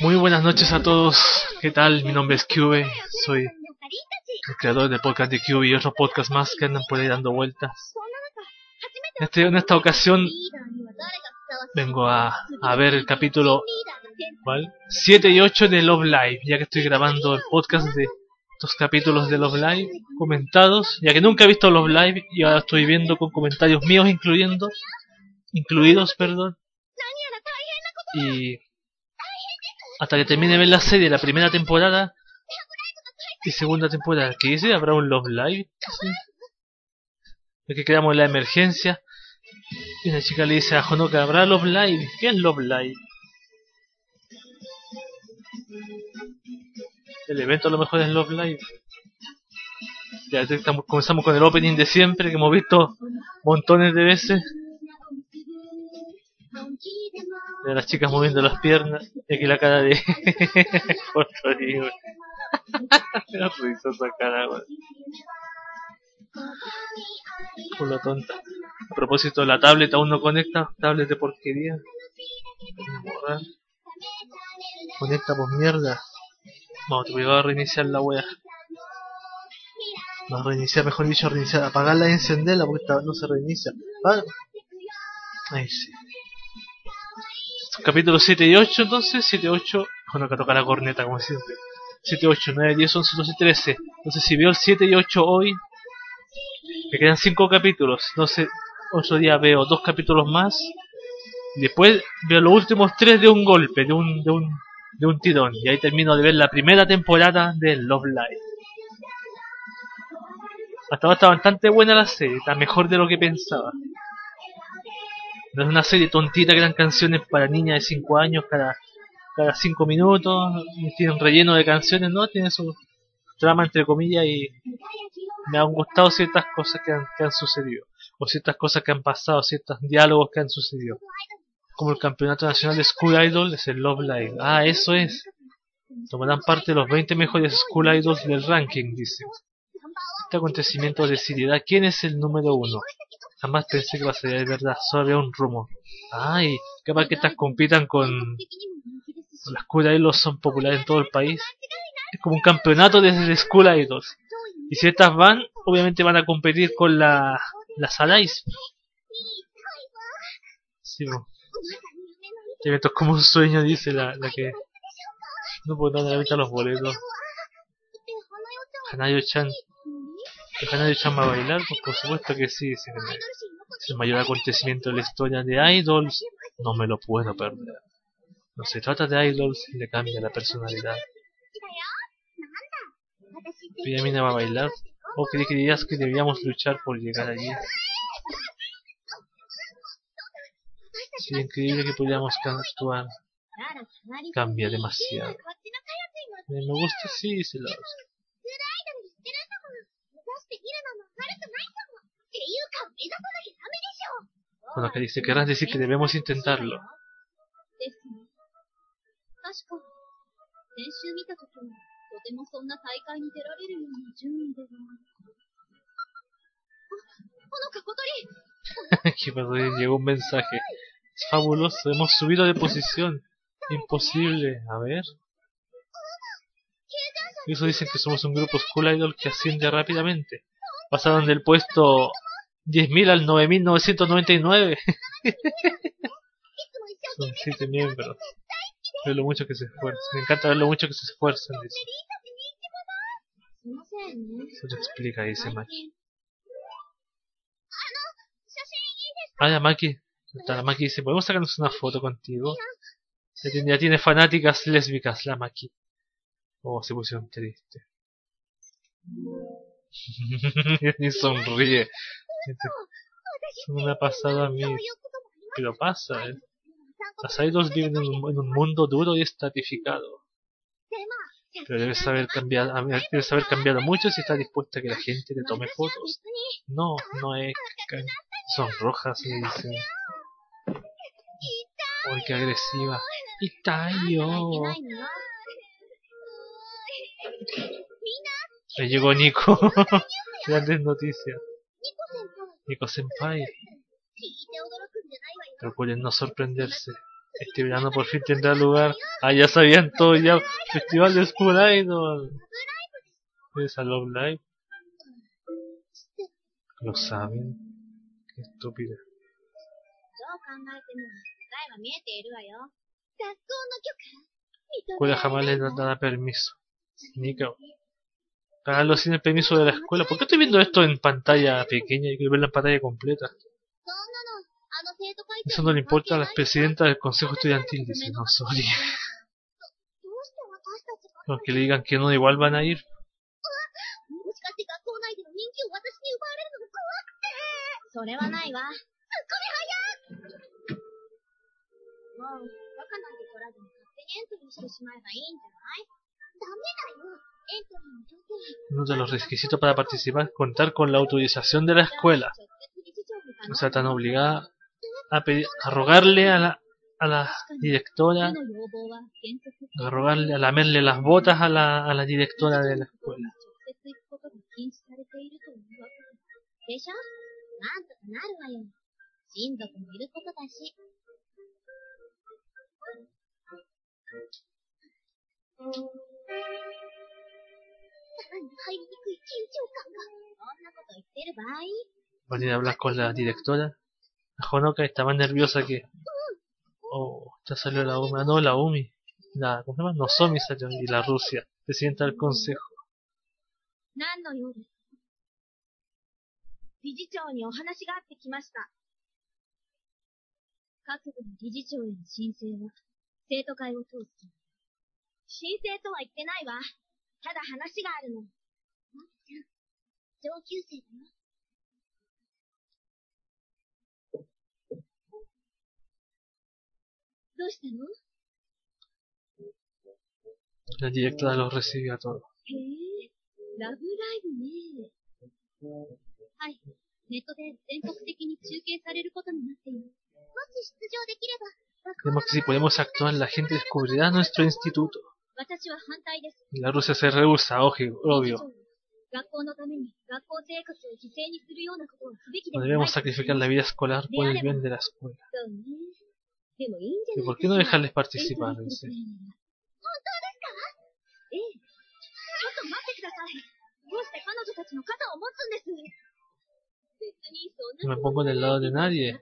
Muy buenas noches a todos. ¿Qué tal? Mi nombre es Cube. Soy el creador del podcast de Cube y otros podcasts más que andan por ahí dando vueltas. Este, en esta ocasión vengo a, ver el capítulo ¿cuál? 7 y 8 de Love Live, ya que estoy grabando el podcast de estos capítulos de Love Live comentados, ya que nunca he visto Love Live y ahora estoy viendo con comentarios míos incluyendo, incluidos, perdón. Y hasta que termine de ver la serie, la primera temporada y segunda temporada, ¿qué dice? ¿Habrá un Love Live? Sí. Que creamos la emergencia y una chica le dice a Honoka, ¿habrá Love Live? ¿Qué es Love Live? El evento a lo mejor es Love Live. Ya estamos, comenzamos con el opening de siempre que hemos visto montones de veces. De las chicas moviendo las piernas. Y aquí la cara de. La risosa cara, weón. Por la tonta. A propósito, la tablet aún no conecta. Tablet de porquería. Borrar. Conecta por mierda. Vamos, te voy a reiniciar la wea. A reiniciar, mejor dicho, reiniciar. Apagarla y encenderla porque esta no se reinicia. Ah. Ahí sí. Capítulo 7 y 8 entonces. 7 y 8. Bueno, que toca la corneta como siempre. 7, 8, 9, 10, 11, 12, 13. Entonces si veo el 7 y 8 hoy, me quedan 5 capítulos. Entonces otro día veo dos capítulos más. Y después veo los últimos 3 de un golpe, de un, de un, de un tirón. Y ahí termino de ver la primera temporada de Love Live. Hasta ahora está bastante buena la serie, está mejor de lo que pensaba. No es una serie tontita que dan canciones para niñas de 5 años cada cada 5 minutos, tiene un relleno de canciones, ¿no? Tiene su trama entre comillas y me han gustado ciertas cosas que han, que han sucedido, o ciertas cosas que han pasado, ciertos diálogos que han sucedido. Como el campeonato nacional de School Idol es el Love Live. Ah, eso es. Tomarán parte los 20 mejores School Idols del ranking, dice. Este acontecimiento decidirá quién es el número uno. Jamás pensé que va a ser de verdad, solo había un rumor. Ay, capaz que estas compitan con las School Idols son populares en todo el país. Es como un campeonato de School Idols. Y si estas van, obviamente van a competir con la, las Salais. Sí, bo. Esto es como un sueño, dice la, la que... No puedo dar ahorita los boletos. Hanayo-chan. ¿Hanayo-chan va a bailar? Pues por supuesto que sí. Es el mayor acontecimiento de la historia de Idols. No me lo puedo perder. No se trata de idols y le cambia la personalidad. Yamina va a bailar. ¿O creí que dirías que debíamos luchar por llegar allí? Sería increíble que pudiéramos actuar. Cambia demasiado. Me gusta, sí, se lo Con lo que dice, querrás decir que debemos intentarlo. llegó un mensaje. Es fabuloso, hemos subido de posición. Imposible, a ver. Eso dicen que somos un grupo School Idol que asciende rápidamente. Pasaron del puesto 10.000 al 9.999. Son 7 miembros. Ver lo mucho que se esfuerzan. Me encanta ver lo mucho que se esfuerzan. Dice. Se lo explica, dice Maki. Ah, ya Maki. La Maki dice, ¿podemos sacarnos una foto contigo? Ya tiene, ya tiene fanáticas lésbicas la Maki. Oh, se pusieron triste. Ni sonríe. Eso no me ha pasado a mí. Pero pasa, eh. Las idols viven en un, en un, mundo duro y estratificado. Pero debes haber, cambiado, debes haber cambiado mucho si estás dispuesta a que la gente te tome fotos. No, no es... Son rojas, me dicen. Uy, qué agresiva. Itayo. Le llegó Nico. Grandes noticias. Nico Senpai. No sorprenderse. Este verano por fin tendrá lugar. Ah, ya sabían todo ya. Festival de School Idol. ¿Es a Love Live? ¿Lo saben? Qué estúpida. Escuela jamás les dará permiso. Nico, Pagarlo sin el permiso de la escuela. ¿Por qué estoy viendo esto en pantalla pequeña? Yo quiero verla en pantalla completa. Eso no le importa a la presidenta del consejo estudiantil, dice, no, sorry. Aunque le digan que no, igual van a ir. Uno de los requisitos para participar es contar con la autorización de la escuela. O sea, tan obligada a, pedir, a rogarle a la, a la directora, a rogarle, a lamerle las botas a la, a la directora de la escuela. 直接行くことが禁止されているというわけでしょなんとかなるわよ。親族もいることだし。さらに入りにくい緊張感が。そんなこと言ってる場合 Va a ir a hablar con la directora. La Honoka está más nerviosa que... Oh, ya salió la UMI. Ah, no, la UMI. La, ¿Cómo se llama? Nozomi salió. Y la Rusia. Presidenta del consejo. 何の用です理事長にお話があってきました。各部の理事長への申請は、生徒会を通す。申請とは言ってないわ。ただ話があるの。マキちゃん、上級生だよ。どうしたの La directora los recibió a todos. へえ、ラブライブね。はい。ネットで全国的に中継されることになっています。もし出場できれば、 Creemos que si podemos actuar, la gente descubrirá nuestro instituto. 私は反対です。 Y la Rusia se rehúsa, ojo, 理事 obvio. 長学校のために学校生活を犠牲にするようなことをすべきで No はない debemos sacrificar la vida escolar por el bien de la escuela. そうね。でもいいんじゃ ¿Y ない por か qué no しら dejarles エン participar? トリーす Dice. るくらいなら本当ですかええ。ちょっと待ってください。どうして彼女たちの肩を持つんです別にそん No な me pongo del lado de nadie.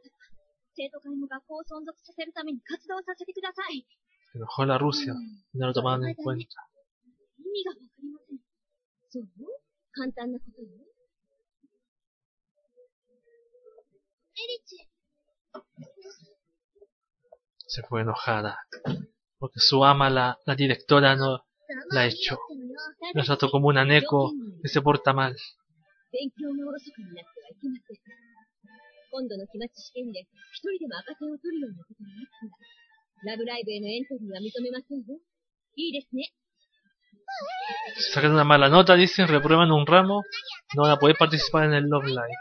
Se enojó a la Rusia y no lo tomaban en cuenta. Se fue enojada porque su ama, la, directora, no la echó. La trató como un aneco, que se porta mal. 勉強がおろそかになってはいけません。今度の期末試験で一人でも赤点を取るようなことがあったら、ラブライブへのエントリーは認めませんよ。いいですね。 Si sacan una mala nota, dicen, reprueban un ramo, no van a poder participar en el Love Live.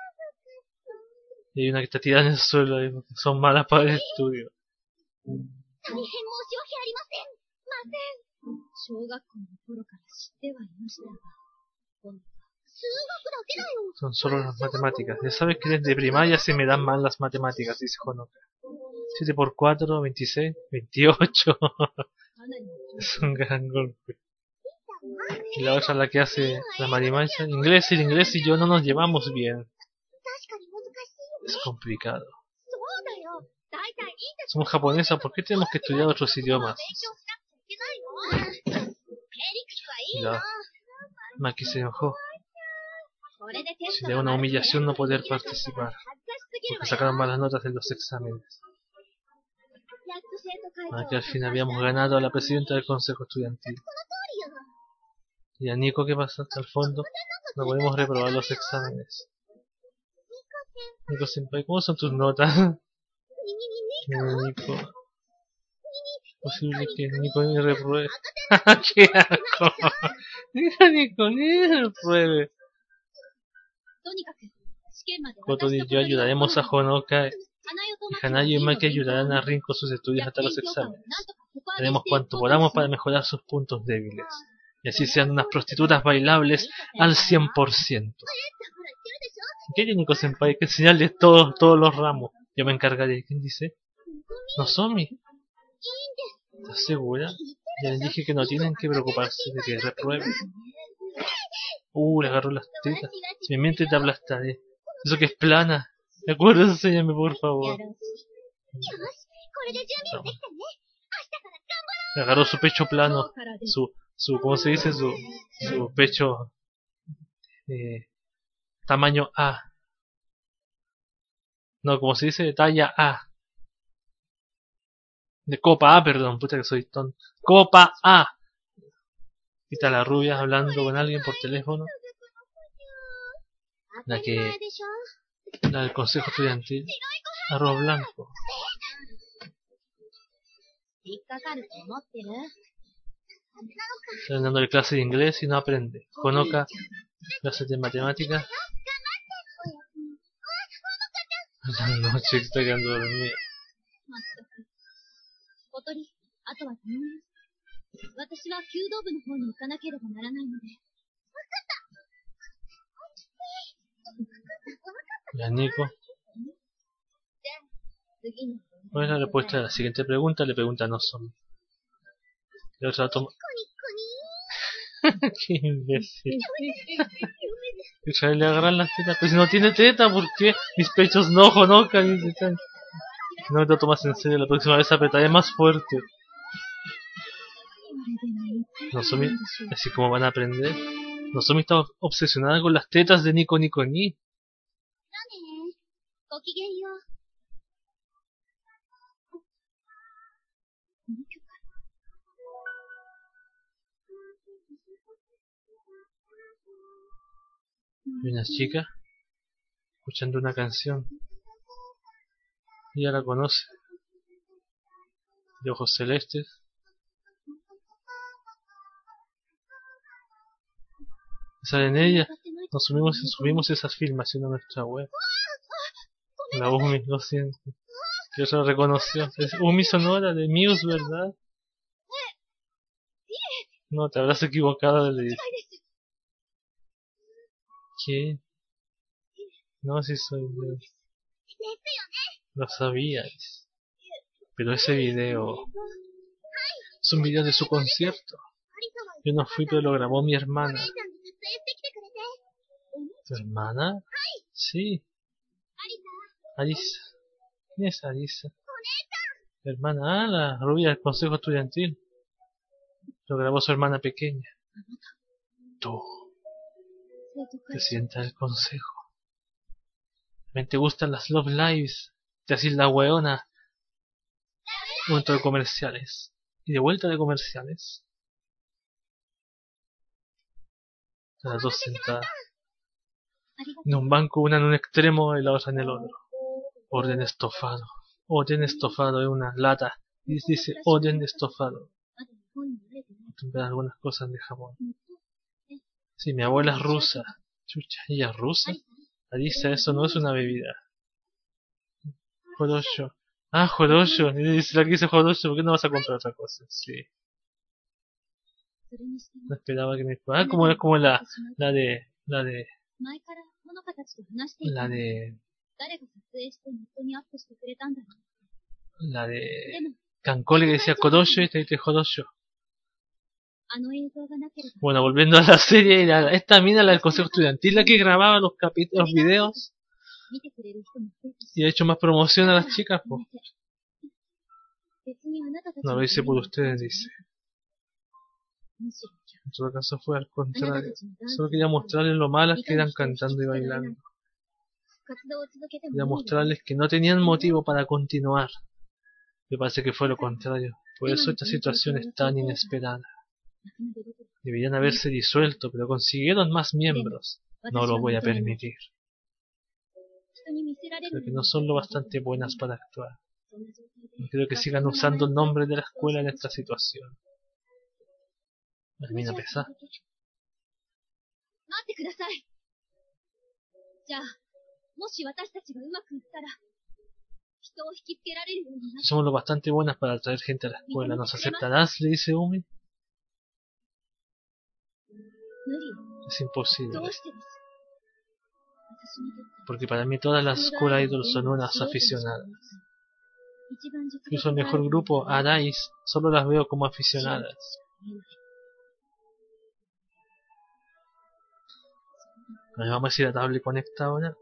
Y hay una que está tirada en el suelo, ahí, porque son malas para el estudio. 大変申し訳ありません。ません。小学校の頃から知ってはいましたが、今度は数学だけだよ。 Son solo las matemáticas. Ya sabes que desde primaria se me dan mal las matemáticas, dice Honoka. 7 por 4, 26, 28. es un gran golpe. Y la otra la que hace la marimancha. Inglés y el inglés y yo no nos llevamos bien. Es complicado. Somos japonesas, ¿por qué tenemos que estudiar otros idiomas? Maki se enojó. Sería una humillación no poder participar, porque sacaron malas notas en los exámenes a que al fin habíamos ganado a la presidenta del consejo estudiantil. Y a Nico que pasó hasta el fondo, no podemos reprobar los exámenes. Nico Senpai, ¿cómo son tus notas? Nico. Posible que ah, Nico ni repruebe. ¡Qué asco! Nico, Nico, ni repruebe. Koto y yo ayudaremos a Honoka Hanayo y Maki ayudarán a Rin con sus estudios hasta los exámenes. Haremos cuanto podamos para mejorar sus puntos débiles. Y así sean unas prostitutas bailables al 100%. ¿Qué Nico Senpai? Que enseñarles todos, todos los ramos. Yo me encargaré. ¿Quién dice? Nozomi. ¿Estás segura? Ya les dije que no tienen que preocuparse de que reprueben. Uh, le agarró las tetas. Si me miente te aplastaré. Eso que es plana. ¿De acuerdo? Enséñame, por favor. Me agarró su pecho plano. Su, su ¿cómo se dice? Su, su pecho... Eh, tamaño A. No, como se dice, talla A. De copa A, perdón, puta que soy tonto. Copa A. Y está la rubia hablando con alguien por teléfono. La que la del Consejo Estudiantil, arroz blanco. Están dándole clase de inglés y no aprende. Konoka, clases de matemáticas. La noche está quedando dormida las niego. ¿Cuál es la respuesta a la siguiente pregunta? Le pregunta a Nozomi. El otro átomo. ¡Qué imbécil! le agarran las tetas. Pues no tiene teta, porque Mis pechos no jonocan. No te lo tomas en serio. La próxima vez apretaré más fuerte. Nozomi, así como van a aprender. Nozomi está obsesionada con las tetas de Nico Nico Ni. だねごきげんよう。この曲 Y una chica escuchando una canción. Y ella la conoce. De ojos celestes. Sale en ella. 使ってない Nos subimos, subimos esas filmaciones a nuestra web. La Umi, lo siento. Que ya reconoció. Es Umi Sonora de Muse, ¿verdad? No, te habrás equivocado de leer. ¿Qué? No, si soy yo. Lo sabías. Pero ese video... Es un video de su concierto. Yo no fui, pero lo grabó mi hermana. ¿Tu hermana? Sí. Alice. ¿Quién es Alice? Hermana, ah, la rubia del consejo estudiantil. Lo grabó su hermana pequeña. Tú. Presidenta el consejo. También te gustan las Love Lives. Te haces la weona. Punto de comerciales. Y de vuelta de comerciales. Las dos sentadas. En un banco, una en un extremo y la otra en el otro. Orden estofado. Orden estofado es una lata. Y dice orden estofado. Algunas cosas de Japón. Si sí, mi abuela es rusa. Chucha, ella es rusa. Alisa, eso no es una bebida. Jorosho. Ah, Jorosho. Si la que dice Jorosho, ¿por qué no vas a comprar otra cosa? Sí. No esperaba que me... Ah, como, como la, la de... La de... La de... 誰が撮影してネットにアップしてくれたんだろう。 La で de... も、 Cancole que decía Kodosho y te dice Jorosho. あの映像がなければ、 Bueno, volviendo a la serie, la- esta mina, la del consejo estudiantil, la que grababa los capítulos, los videos, 見てくれる人も増えたし y ha hecho más promoción a las chicas, ご pues. めんなさい別にあなたたち No lo hice por ustedes, dice. むしろ En todo caso fue al あなた contrario. たちのダンス Solo quería mostrarles lo malas que eran cantando y bailando. Era mostrarles que no tenían motivo para continuar. Me parece que fue lo contrario. Por eso esta situación es tan inesperada. Deberían haberse disuelto, pero consiguieron más miembros. No lo voy a permitir. Creo que no son lo bastante buenas para actuar. No creo que sigan usando el nombre de la escuela en esta situación. Termina pesar. もし私たちがうまくいったら、人を引きつけられるようになって、 Somos lo bastante buenas para atraer gente a la escuela. ¿Nos aceptarás? Le dice Umi. 無理よ。 Es imposible. どうしてです私にとって Porque para mí todas las escuelas idols son unas aficionadas. Incluso el mejor grupo, Arais, solo las veo como aficionadas. Ahí vamos a decir a tablet conecta ahora.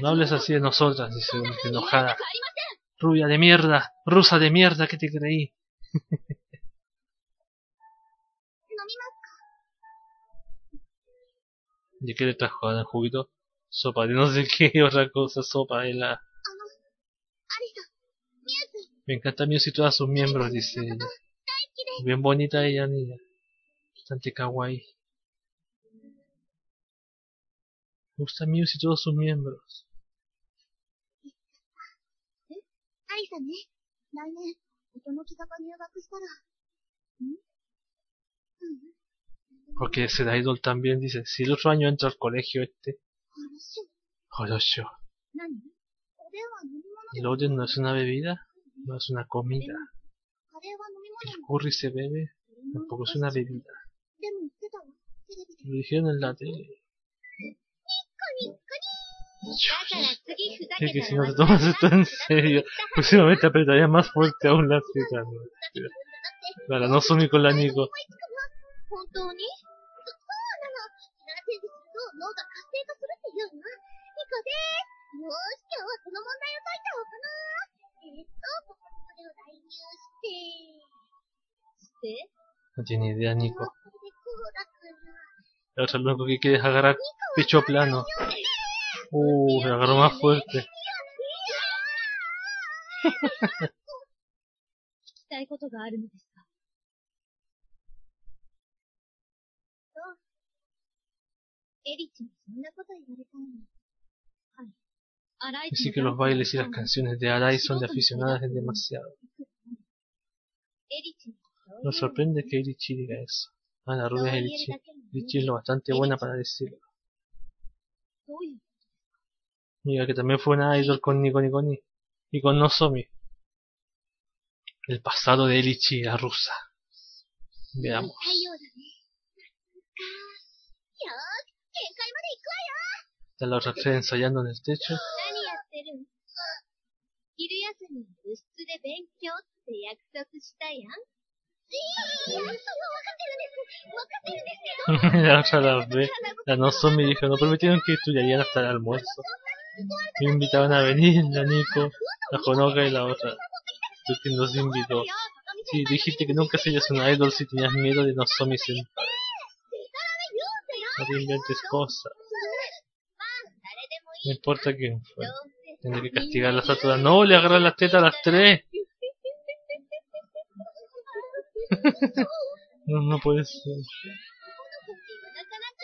No hables así de nosotras, dice una enojada. Rubia de mierda, rusa de mierda, ¿qué te creí? ¿Y qué le trajo a juguito? Sopa de no sé qué, otra cosa, sopa de la... Me encanta Muse y todos sus miembros, dice ella. Bien bonita ella, niña. Bastante kawaii. Me gusta Muse y todos sus miembros. Porque ese idol también dice, si el otro año entra al colegio este. Horosho. ¿El oden no es una bebida? No es una comida. El curry se bebe, tampoco es una bebida. Lo dijeron en la tele. Es que si no te tomas esto en serio, próximamente apretaría más fuerte aún la. Para no con la Nico. No tiene idea, Nico. Ahora lo que quiere agarrar pecho plano. Uh, agarró más fuerte. Así que los bailes y las canciones de Arai son de aficionadas es demasiado. Nos sorprende que Irichi diga eso. Ah, la rubia es Irichi. Irichi es lo bastante buena para decirlo. Mira, que también fue una idol con Nikoni Koni y con Nozomi. El pasado de Irichi, la rusa. Veamos. Te lo refé ensayando en el techo. la otra la ve, la no son me dijo, no prometieron que estudiarían hasta el almuerzo. Me invitaban a venir, la Nico, la Jonoka y la otra. Tú quien nos invitó. Sí, dijiste que nunca serías un idol si tenías miedo de Nozomi senpai. No te inventes cosas. No importa quién fue. Tendré que castigarlas a todas. No, le agarran las tetas a las tres. no, no puede ser.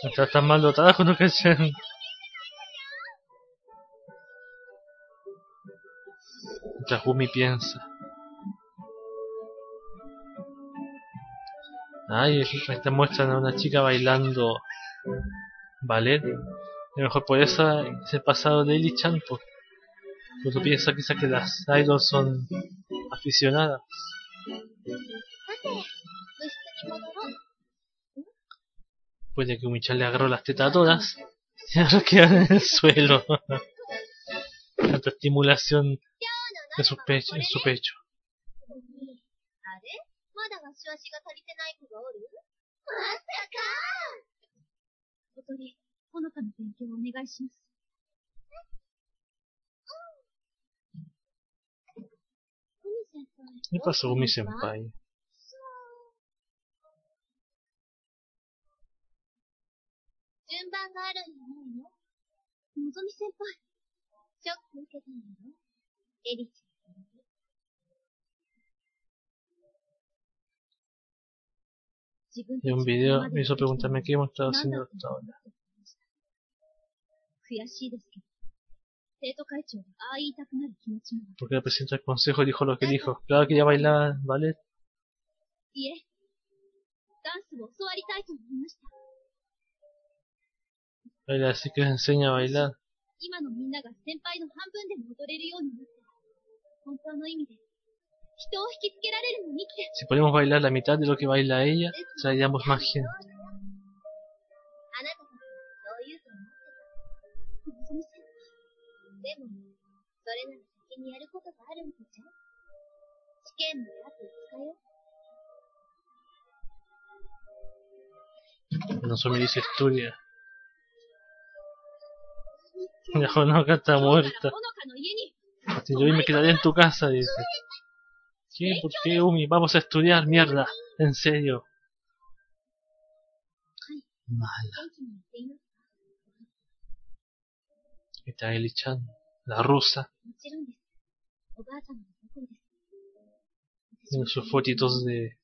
Estás tan mal dotada con lo que sean. Mientras piensa. Ay, esta muestran a una chica bailando ballet a lo mejor por eso se pasado de Ellie Chan. Pues Porque piensa quizás que las idols son aficionadas. Puede que Umichan le agarró las tetadoras y ahora quedan en el suelo. Tanta estimulación de su pecho, en su pecho. 自分 Vi un video, me hizo preguntarme qué hemos estado haciendo hasta ahora. Porque la presidenta del consejo dijo lo que dijo. Claro que ya bailaba ballet. Baila, así que les enseña a bailar. Si podemos bailar la mitad de lo que baila ella, traeríamos más gente. でも、それなら先にやることがあるんとちゃう試験まであと5日よ。 No se me dice historia. La Honoka está ほ muerta. のかの家に、 Si yo me quedaré en tu casa, dice. ¿Qué? ¿Por qué, Umi? Vamos a estudiar, mierda. En serio. Mala. 元気にやっていますか Está Eli-chan, la rusa, en sus fotitos de,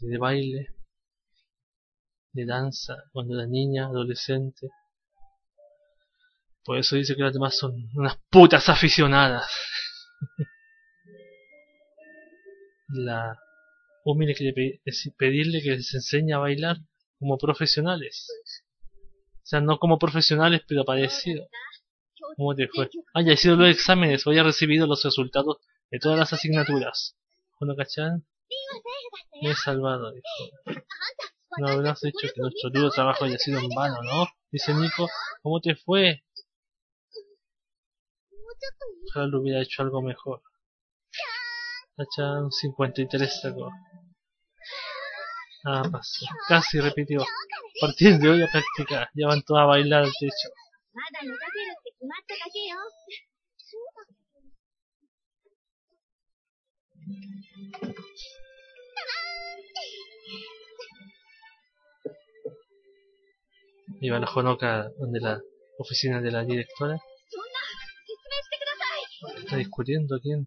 de, baile, de danza, cuando era niña, adolescente. Por eso dice que las demás son unas putas aficionadas. la humilde que pedirle que les enseñe a bailar como profesionales. O sea, no como profesionales, pero parecido. ¿Cómo te fue? Haya ah, sido los exámenes o haya recibido los resultados de todas las asignaturas. ¿Bueno, cachan? Me he salvado, dijo. No habrás dicho que nuestro duro trabajo haya sido en vano, ¿no? Dice Nico, ¿cómo te fue? Ojalá lo hubiera hecho algo mejor. Cachan 53 sacó. Ah, pasó. Casi repitió. A partir de hoy a practicar. Ya van todas a bailar al techo. まだ目指せるって決まっただけよ。そうだけど。 Iba la Honoka donde la oficina de la directora. そんな、説明してください。 Está discutiendo quién.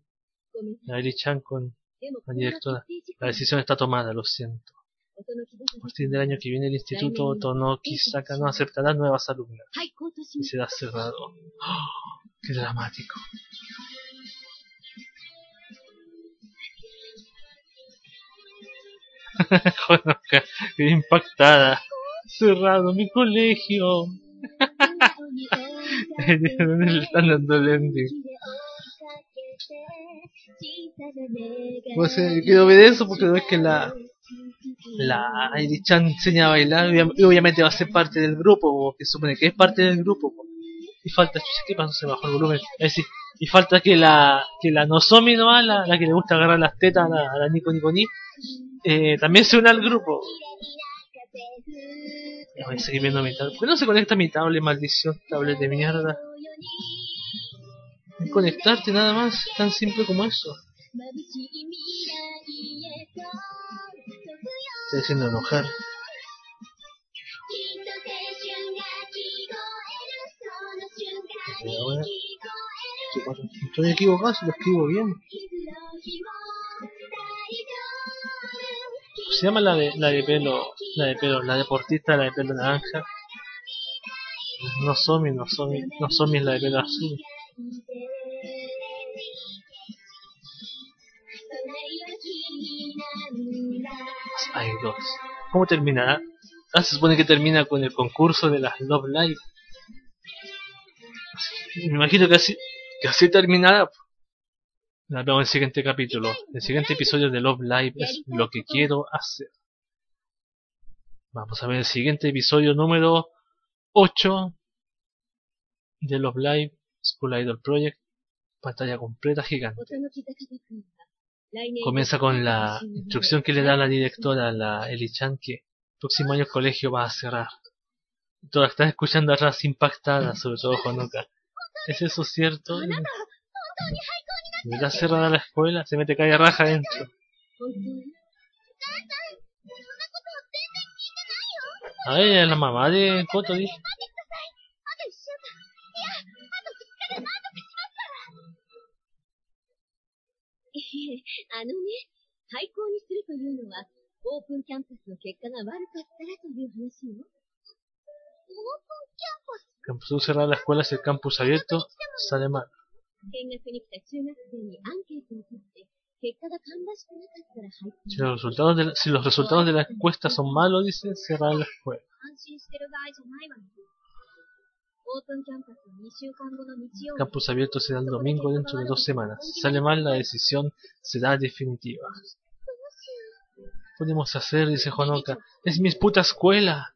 ごめんなさい。 La Eri-chan con でも、 la directora. これが決定事項 La decisión está tomada, lo siento. A partir del año que viene, el Instituto Tonoki-saka no aceptará nuevas alumnas y será cerrado. ¡Oh! ¡Qué dramático! Jonoka, impactada. Cerrado mi colegio. ¿Dónde le están dando lente? No sé, yo quiero ver eso porque no es que la la Airi-chan enseña a bailar y obvia- y obviamente va a ser parte del grupo, o que se supone que es parte del grupo. po. Y falta, ¿qué pasó? Se bajó el volumen. Es decir, y falta que la que la Nozomi nomás, la, la que le gusta agarrar las tetas a la, a la Nico Nico Ni, eh, también se une al grupo. Voy a seguir viendo mi tablet. ¿Por qué no se conecta mi tablet, maldición? Tablet de mierda. Conectarte nada más, tan simple como eso. Estoy haciendo enojar. Estoy equivocado si lo escribo bien. Se llama la de, la de pelo, la de pelo, la deportista, la de pelo naranja. No Somi, no Somi, no Somi es la de pelo azul. Dos. ¿Cómo terminará? Ah, se supone que termina con el concurso de las Love Live. Me imagino que así, que así terminará. La veo el siguiente capítulo. El siguiente episodio de Love Live es lo que quiero hacer. Vamos a ver el siguiente episodio número 8 de Love Live School Idol Project. Pantalla completa gigante. Comienza con la instrucción que le da la directora, la Eli-chan, que el próximo año el colegio va a cerrar. Todas están escuchando atrás impactadas, sobre todo Honoka. ¿Es eso cierto? ¿Verdad cerrada la escuela? Se mete calle raja adentro. A es la mamá de Koto, dice. ええ、あのね、廃校にするというのは、オープンキャンパスの結果が悪かったらという話よ。Campus tú cerrar las escuelas el campus abierto sale mal. 見学に来た中学生にアンケートを取って Si los resultados de la, si los resultados de la encuesta son malos, dice cerrar la escuela. Campus abierto será el domingo dentro de dos semanas. Sale mal, la decisión será definitiva. Podemos hacer, dice Juanoka. Es mi puta escuela.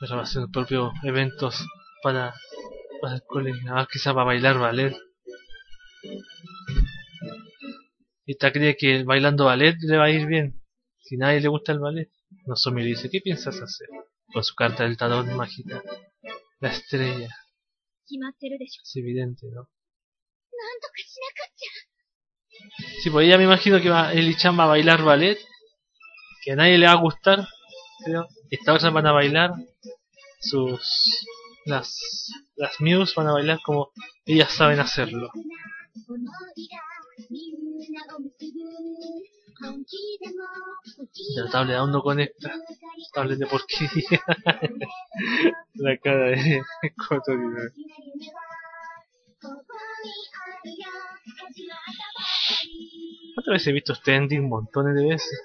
Grabación de propios eventos para el colegio. Ah, quizá va a bailar ballet. Y te cree que bailando ballet le va a ir bien. Si nadie le gusta el ballet. No me dice, ¿qué piensas hacer? Con su carta del tarot mágica. La estrella. Es evidente, ¿no? Sí, pues ella me imagino que va, Eli-chan va a bailar ballet. Que a nadie le va a gustar. Pero esta otra van a bailar. Sus. Las. Las Muse van a bailar como ellas saben hacerlo. La tablet aún no conecta. Tablet de porquería. La cara de Kotori. Otra vez he visto este ending montones de veces.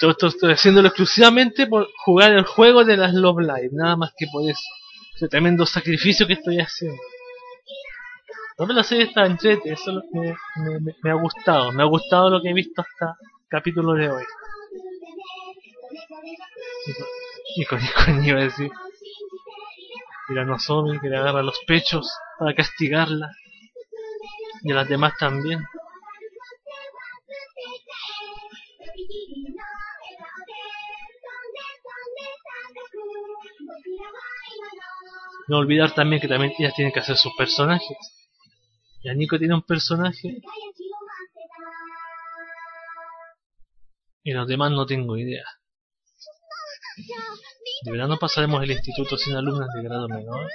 Todo esto estoy haciéndolo exclusivamente por jugar el juego de las Love Live, nada más que por eso. Ese tremendo sacrificio que estoy haciendo. No me la serie está entrete, eso es me, ha gustado. Me ha gustado lo que he visto hasta el capítulo de hoy. Nico, Nico, Nico, iba a decir. Y la Nozomi que le agarra los pechos para castigarla. Y a las demás también. No olvidar también que también ellas tienen que hacer sus personajes. Ya Nico tiene un personaje. Y los demás no tengo idea. De verano pasaremos el instituto sin alumnas de grado menor.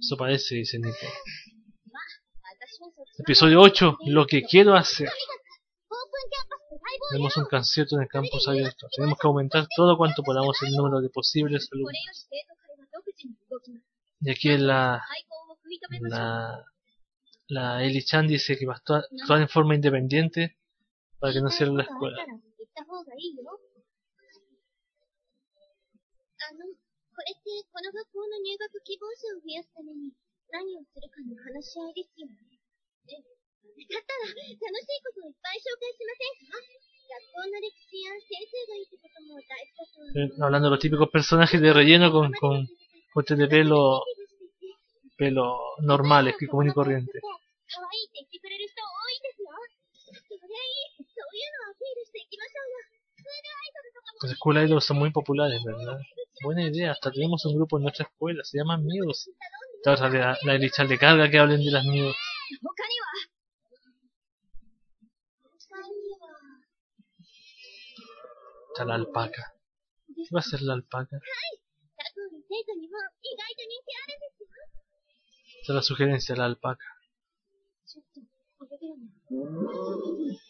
Eso parece, dice Nico. Episodio 8. Lo que quiero hacer. Tenemos un concierto en el campus abierto. Tenemos que aumentar todo cuanto podamos el número de posibles alumnos. Y aquí la, la, la Eli Chan dice que va a actuar, en forma independiente para que no cierre la escuela. Hablando de los típicos personajes de relleno con, con cortes de pelo pelo normales que común y corriente. Las escuelas idols son muy populares, ¿verdad? Buena idea, hasta tenemos un grupo en nuestra escuela, se llaman Muse. La, la de carga que hablen de las Muse. Está la alpaca. ¿Qué va a hacer la alpaca? Esta es la sugerencia, la alpaca.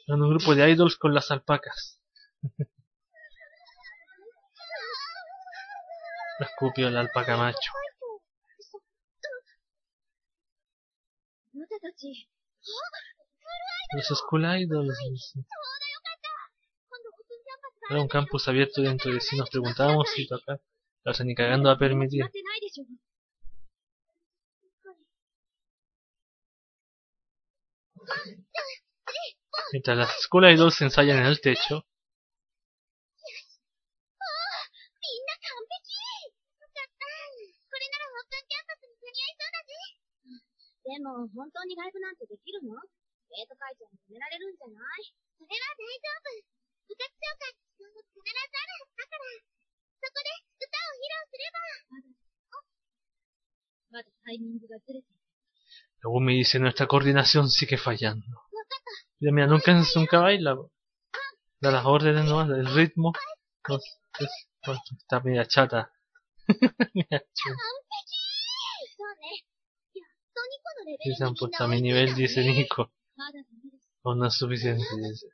Son un grupo de idols con las alpacas. la escupió la alpaca macho. Los School Idols. Era un campus abierto dentro de sí. Nos preguntábamos si tocar. La ni cagando a permitir. Mientras las dos se ensayan en el techo, でも、本当にライブなんてできるの生徒会長に止められるんじゃないそれは大丈夫。部活紹介必ずある。だから、そこで歌を披露すれば。まだ、まだタイミングがずれてる。Luego me dice, nuestra coordinación sigue fallando. Y mira, nunca, nunca baila. Da las órdenes nomás, del ritmo. No, es, bueno, está media chata. media chata. Y se amputa mi nivel, dice Nico. Aún no es suficiente, dice.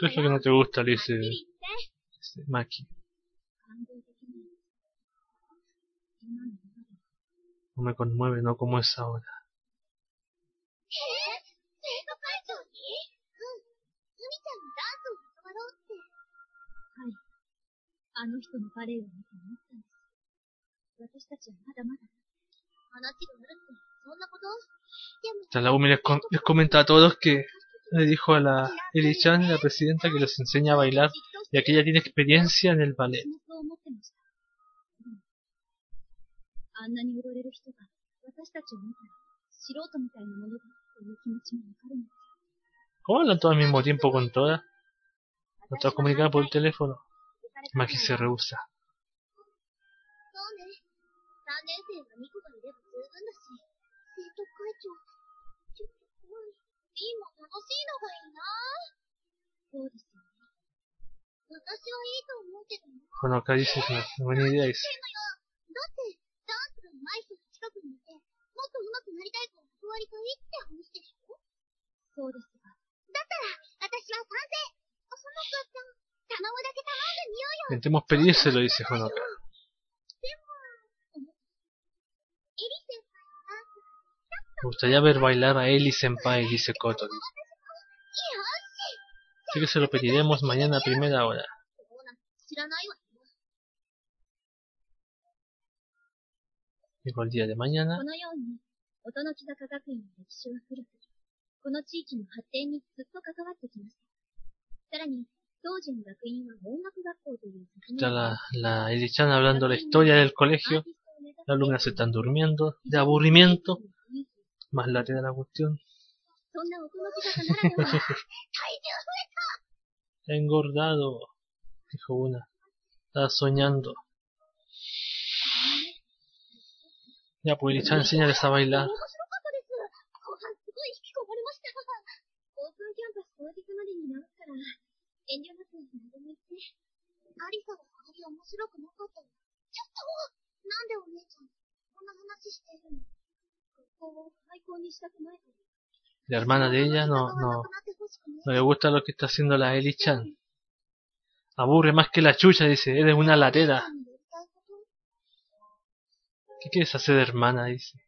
¿Qué es lo que no te gusta? Le dice este, Maki. No me conmueve, no como es ahora. の人のバレエを見て思ったんです。私たちはまだまだ。話があるって、そんなことでも、 O sea, la Umi les, com- les comenta a todos que le dijo a la Eli-chan, la presidenta, que los enseña a bailar, ya que ella tiene experiencia en el ballet. 私もそう思ってました。でもあんなに踊れる人が、私たちを見たら、素人みたいなものだという気持ちもわかるんです。 ¿Cómo hablan todos al mismo tiempo con todas? No todas comunicadas por el teléfono. Maki se rehúsa. 3年生はミコがいれば十分だし、生徒会長、ちょっと怖い。リンも楽しいのがいいなそうですよね。私はいいと思うけどな。Honoka dice que no es buena idea, dice. だって、ダンスが上手い人が近くにいて、もっと上手くなりたいから教わりたいって話でしょそうですが。だったら、私は賛成そのかちゃん、頼むだけ頼んでみようよ Intentemos pedírselo, dice Honoka. Me gustaría ver bailar a Ellie Senpai, dice Kotori. Así que se lo pediremos mañana a primera hora. Llegó el día de mañana. Está la, la Elichan hablando la historia del colegio. Las alumnas se están durmiendo de aburrimiento más larga de la cuestión. Engordado, dijo una. Estás soñando. Ya, pues Irichan, enséñales a bailar. La hermana de ella no, no, no le gusta lo que está haciendo la Eli Chan. Aburre más que la chucha, dice. Eres una latera. ¿Qué quieres hacer, hermana? Dice.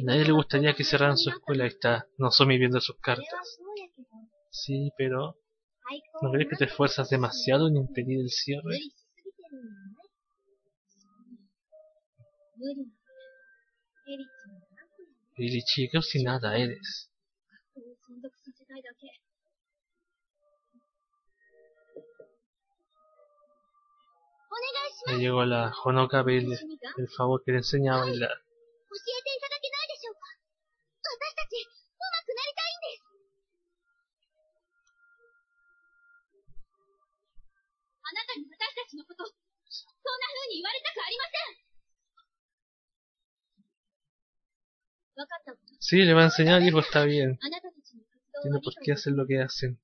A nadie le gustaría que cerraran su escuela. Ahí está. No Nozomi viendo sus cartas. Sí, pero... ¿No crees que te esfuerzas demasiado en impedir el cierre? 理しすぎてるんじゃない無理なエリちゃんは楽やね Eli-chi, qué obstinada eres. 学校を存続させたいだけ。お願いします Le llegó la Honoka a pedirle 私にが el favor que le enseña a bailar. Sí, le va a enseñar que está bien. Tiene por qué hacer lo que hacen.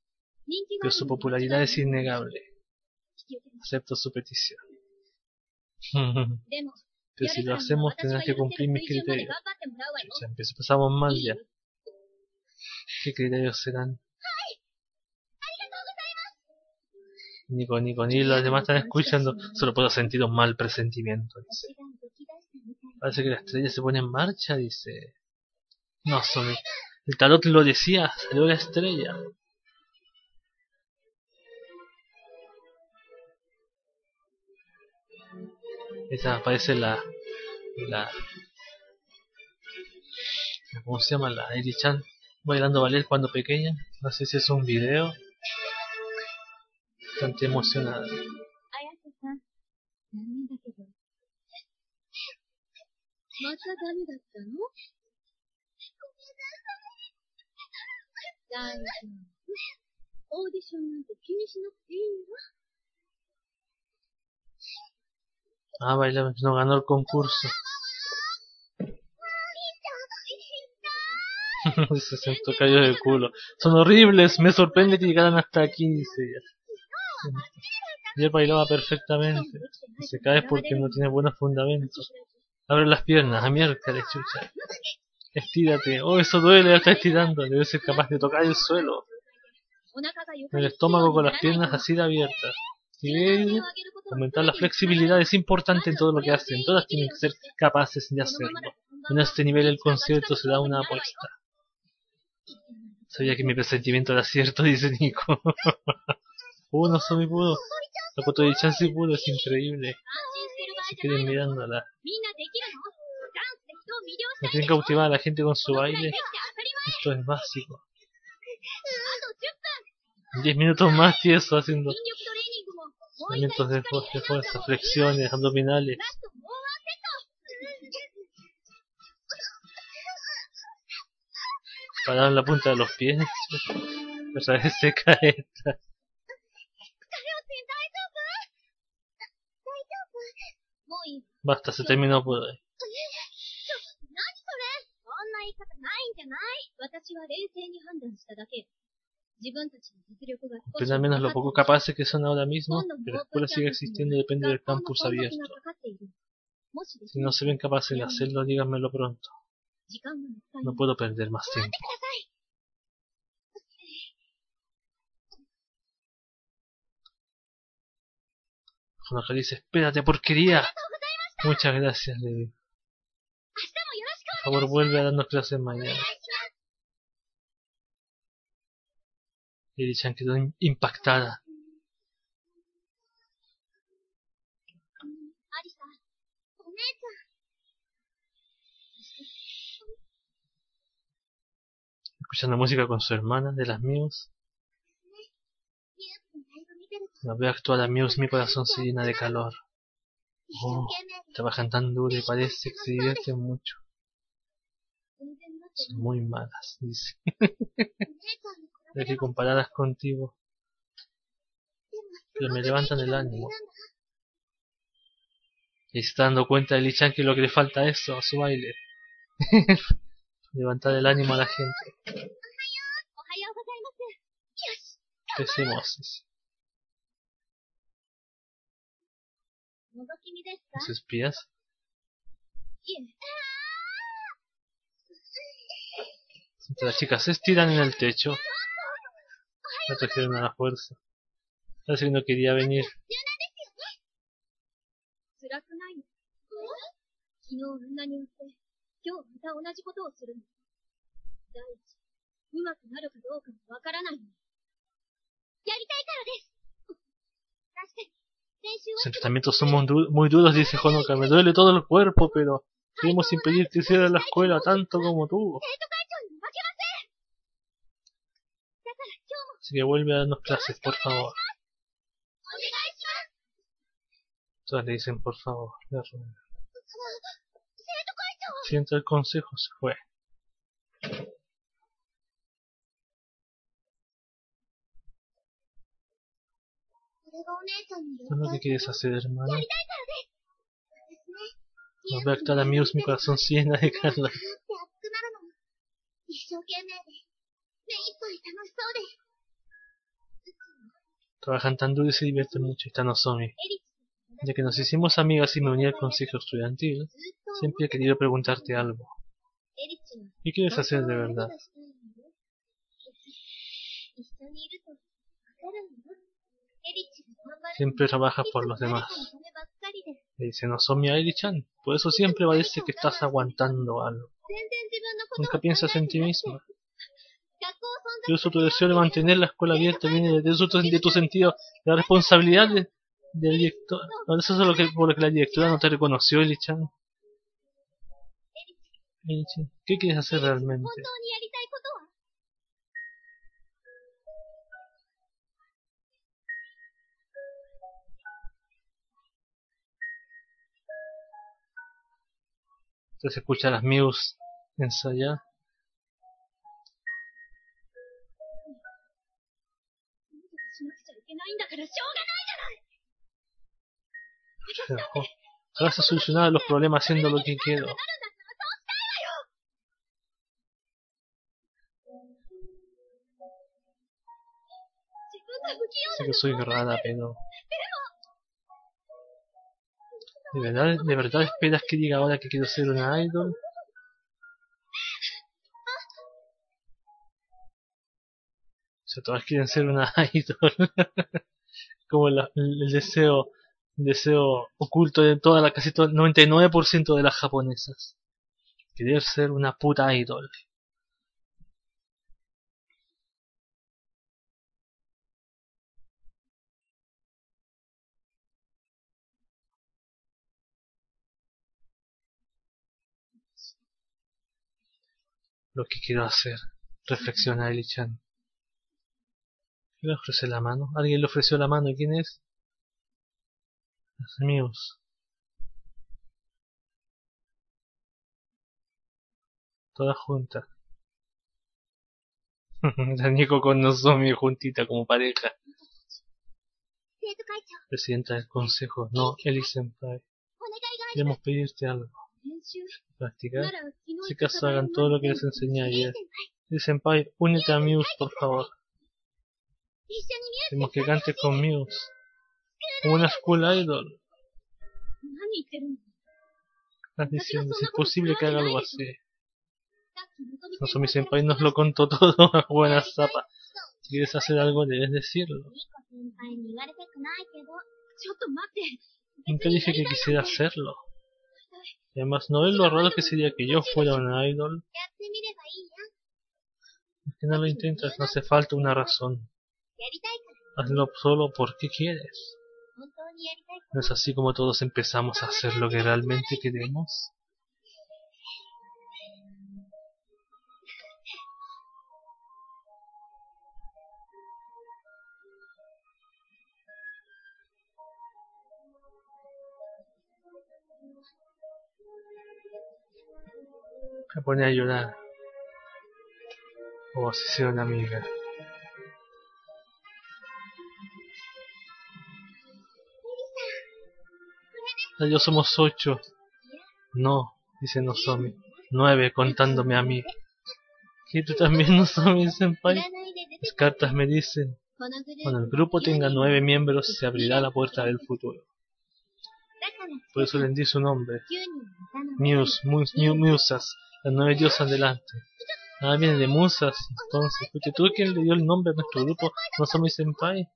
Pero su popularidad es innegable. Acepto su petición. Pero si lo hacemos, tendrás que cumplir mis criterios. Ya empezamos mal ya. ¿Qué criterios serán? Nico, Nico, ni los demás están escuchando. Solo puedo sentir un mal presentimiento, dice. Parece que la estrella se pone en marcha, dice. No, sobre. El tarot lo decía, salió la estrella. Esa aparece la. La. ¿Cómo se llama? La Eri-chan bailando ballet cuando pequeña. No sé si es un video. Bastante emocionada. 大丈夫。オーディションなんて気にしなくていいわ。 Ah, baila, no ganó el concurso. se sentó cayó de culo. Son horribles, me sorprende que llegaran hasta aquí, dice ella. Ayer bailaba perfectamente. Si se cae es porque no tiene buenos fundamentos. Abre las piernas, a miércoles, chucha. Estírate. Oh, eso duele, está estirando. Debe ser capaz de tocar el suelo. El estómago con las piernas así de abiertas. Y aumentar la flexibilidad es importante en todo lo que hacen. Todas tienen que ser capaces de hacerlo. En este nivel el concierto se da una apuesta. Sabía que mi presentimiento era cierto, dice Nico. uh, no soy pudo. La foto de Chan sí pudo, es increíble. Se queden mirándola. Me tienen cautivada a la gente con su baile. Esto es básico. 10 minutos más tieso haciendo movimientos de fuerza, flexiones, abdominales. Parar la punta de los pies. Otra vez se cae esta. Basta, se terminó por hoy. Al menos lo poco capaces que son ahora mismo, que la escuela sigue existiendo depende del campus abierto. Si no se ven capaces de hacerlo, díganmelo pronto. No puedo perder más tiempo. Honoka dice, espérate, porquería. Muchas gracias, Levi. Por favor, vuelve a darnos clases mañana. Eri-chan quedó impactada. Escuchando música con su hermana de las Muse. La veo actuar a Muse, mi corazón se llena de calor. Oh, trabajan tan duro y parece que se divierten mucho. Son muy malas, dice. de que comparadas contigo. Pero me levantan el ánimo. Y se está dando cuenta de Lichan que lo que le falta es eso, a su baile. Levantar el ánimo a la gente. Empecemos. ¿Los espías? Las chicas se estiran en el techo trajeron a la fuerza. Así que no quería venir. Los enfrentamientos son muy, du muy duros, dice Honoka. Me duele todo el cuerpo, pero queremos impedir que hiciera la escuela tanto como tú. Así que vuelve a darnos clases, por favor. Todas le dicen por favor. Siento el consejo, se fue. ¿No te quieres hacer, hermano? Volver a actuar a Mius, mi corazón llena de calor. Trabajan tan duro y se divierten mucho están zombies. Ya que nos hicimos amigas y me uní al consejo estudiantil, siempre he querido preguntarte algo. ¿Qué quieres hacer de verdad? Siempre trabajas por los demás. Le dicen Osomi a Eri-chan. Por eso siempre parece que estás aguantando algo. Nunca piensas en ti misma. Incluso tu deseo de mantener la escuela abierta viene de, tu, de sentido, la responsabilidad del de director. Eso es lo que, por lo que la directora no te reconoció, Elichan. Elichan, ¿qué quieres hacer realmente? Entonces escucha las Muse ensayar. なくちゃいけないんだからしょうがないじゃない Pero, oh, Vas a solucionar los problemas haciendo lo que quiero. なるんだったらそうしたいわよ自分が不器用 Sé que soy rara, pero... ¿De verdad, ¿De verdad esperas que diga ahora que quiero ser una idol? Sea, todas quieren ser una idol. Como el, deseo deseo oculto de toda la casi todo el 99% de las japonesas. Querer ser una puta idol. Lo que quiero hacer, reflexiona Eli-chan. ¿Le ofrece la mano? ¿Alguien le ofreció la mano? ¿Y quién es? Los amigos. Todas juntas. la Nico con Nozomi juntita como pareja. Presidenta del consejo. No, Eli Senpai. Queremos pedirte algo. Practicar. Si acaso hagan todo lo que les enseñé ayer. Eli Senpai, únete a Muse, por favor. Queremos que cantes con Muse. Una school idol. Estás diciendo, si es posible que haga algo así. mi Senpai nos lo contó todo a buena zapa. Si quieres hacer algo, debes decirlo. Nunca dije que quisiera hacerlo. Además, ¿no ves lo raro que sería que yo fuera una idol? Es que no lo intentas, no hace falta una razón. Hazlo solo porque quieres. ¿No es así como todos empezamos a hacer lo que realmente queremos? Me pone a llorar. O si una amiga. Yo somos ocho. No, dice Nozomi. Nueve contándome a mí. ¿Y tú también, Nozomi Senpai? Las cartas me dicen. Cuando el grupo tenga nueve miembros se abrirá la puerta del futuro. Por eso le su nombre. Musas, las nueve diosas delante. Nada viene de musas, entonces. Porque tú quién le dio el nombre a nuestro grupo, Nozomi Senpai.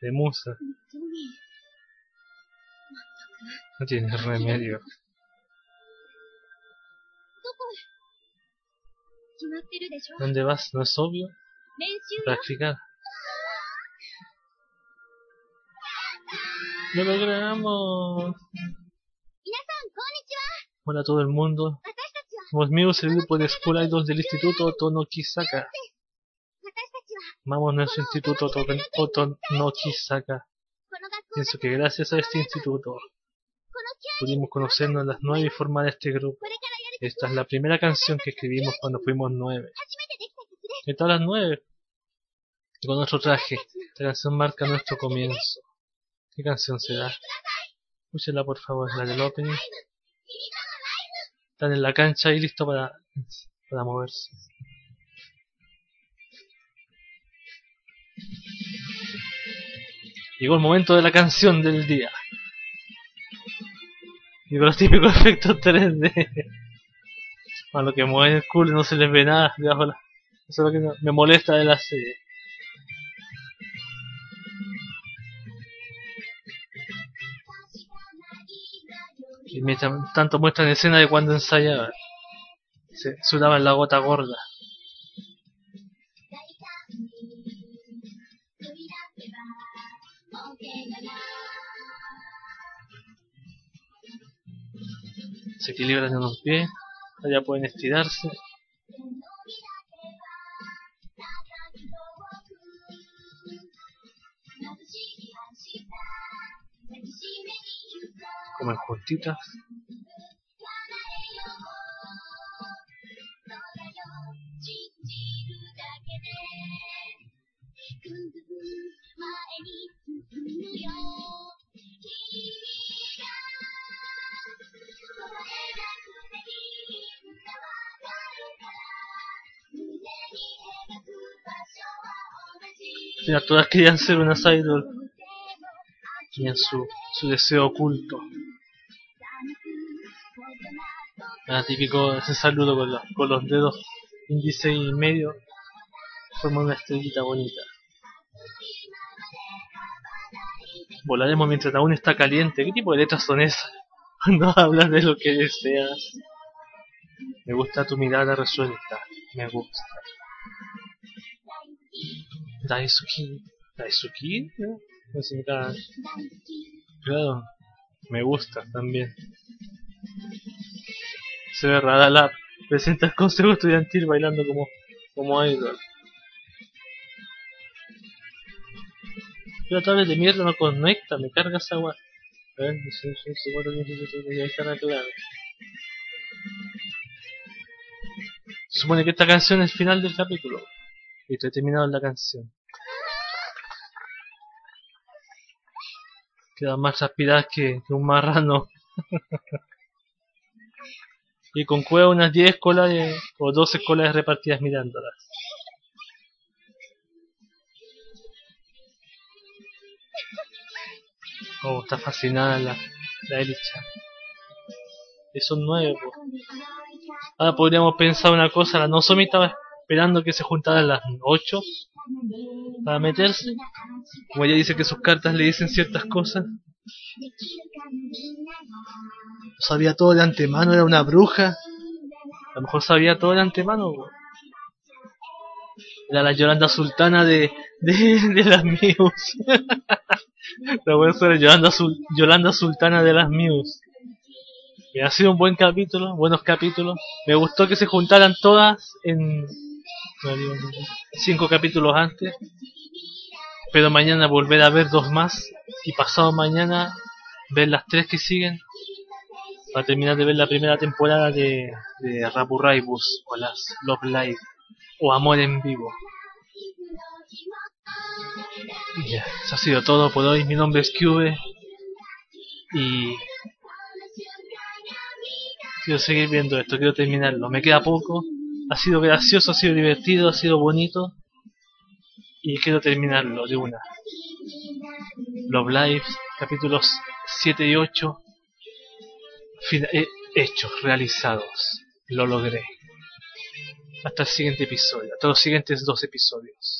De musas. No tiene remedio. ¿Dónde vas? ¿No es obvio? Practicar. ¡Lo logramos! Hola a todo el mundo. Somos míos el grupo de School Idols del Instituto Otonokisaka. Vamos a nuestro instituto Otonokisaka. Pienso que gracias a este instituto pudimos conocernos las nueve y formar este grupo. Esta es la primera canción que escribimos cuando fuimos nueve. De todas las nueve, con nuestro traje, esta canción marca nuestro comienzo. ¿Qué canción será? Escúchela por favor, la del opening. Están en la cancha y listo para, para moverse. Llegó el momento de la canción del día. Y con los típicos efectos 3D. A lo que mueve el culo no se les ve nada Eso es lo que me molesta de la serie. Y mientras tanto muestran escena de cuando ensayaban. Se sudaban la gota gorda. Se equilibran en los pies, allá pueden estirarse. Comen juntitas. Todas querían ser una idol. Tenían su, su deseo oculto. Ah, típico ese saludo con los, con los dedos índice y medio. Forma una estrellita bonita. Volaremos mientras aún está caliente. ¿Qué tipo de letras son esas? Cuando hablas de lo que deseas. Me gusta tu mirada resuelta. Me gusta. Daisuki. Daisuki? No significa... Claro. Me gusta también. Se ve rara la presenta el consejo estudiantil bailando como, como idol. Pero otra vez de mierda no conecta, me carga esa agua. A ver, claro. Supone que esta canción es el final del capítulo. Y estoy terminado la canción. Quedan más aspiradas que, un marrano. y con cueva unas 10 colas o 12 colas repartidas mirándolas. Oh, está fascinada la, la Elicha. Eso es nuevo. Ahora podríamos pensar una cosa, la Nozomi estaba esperando que se juntaran las 8 para meterse. Como ella dice que sus cartas le dicen ciertas cosas. Sabía todo de antemano, era una bruja. A lo mejor sabía todo de antemano. Era la Yolanda Sultana de, de, las Muse. la buena Yolanda, Yolanda Sultana de las Muse. Ha sido un buen capítulo, buenos capítulos. Me gustó que se juntaran todas en cinco capítulos antes. Pero mañana volver a ver dos más. Y pasado mañana ver las tres que siguen. Para terminar de ver la primera temporada de, de Rabu Raibus o las Love Live o Amor en Vivo. Ya, eso ha sido todo por hoy. Mi nombre es Cube. Y quiero seguir viendo esto, quiero terminarlo. Me queda poco. Ha sido gracioso, ha sido divertido, ha sido bonito. Y quiero terminarlo de una. Love Lives, capítulos 7 y 8. Eh, hechos, realizados. Lo logré. Hasta el siguiente episodio. Hasta los siguientes dos episodios.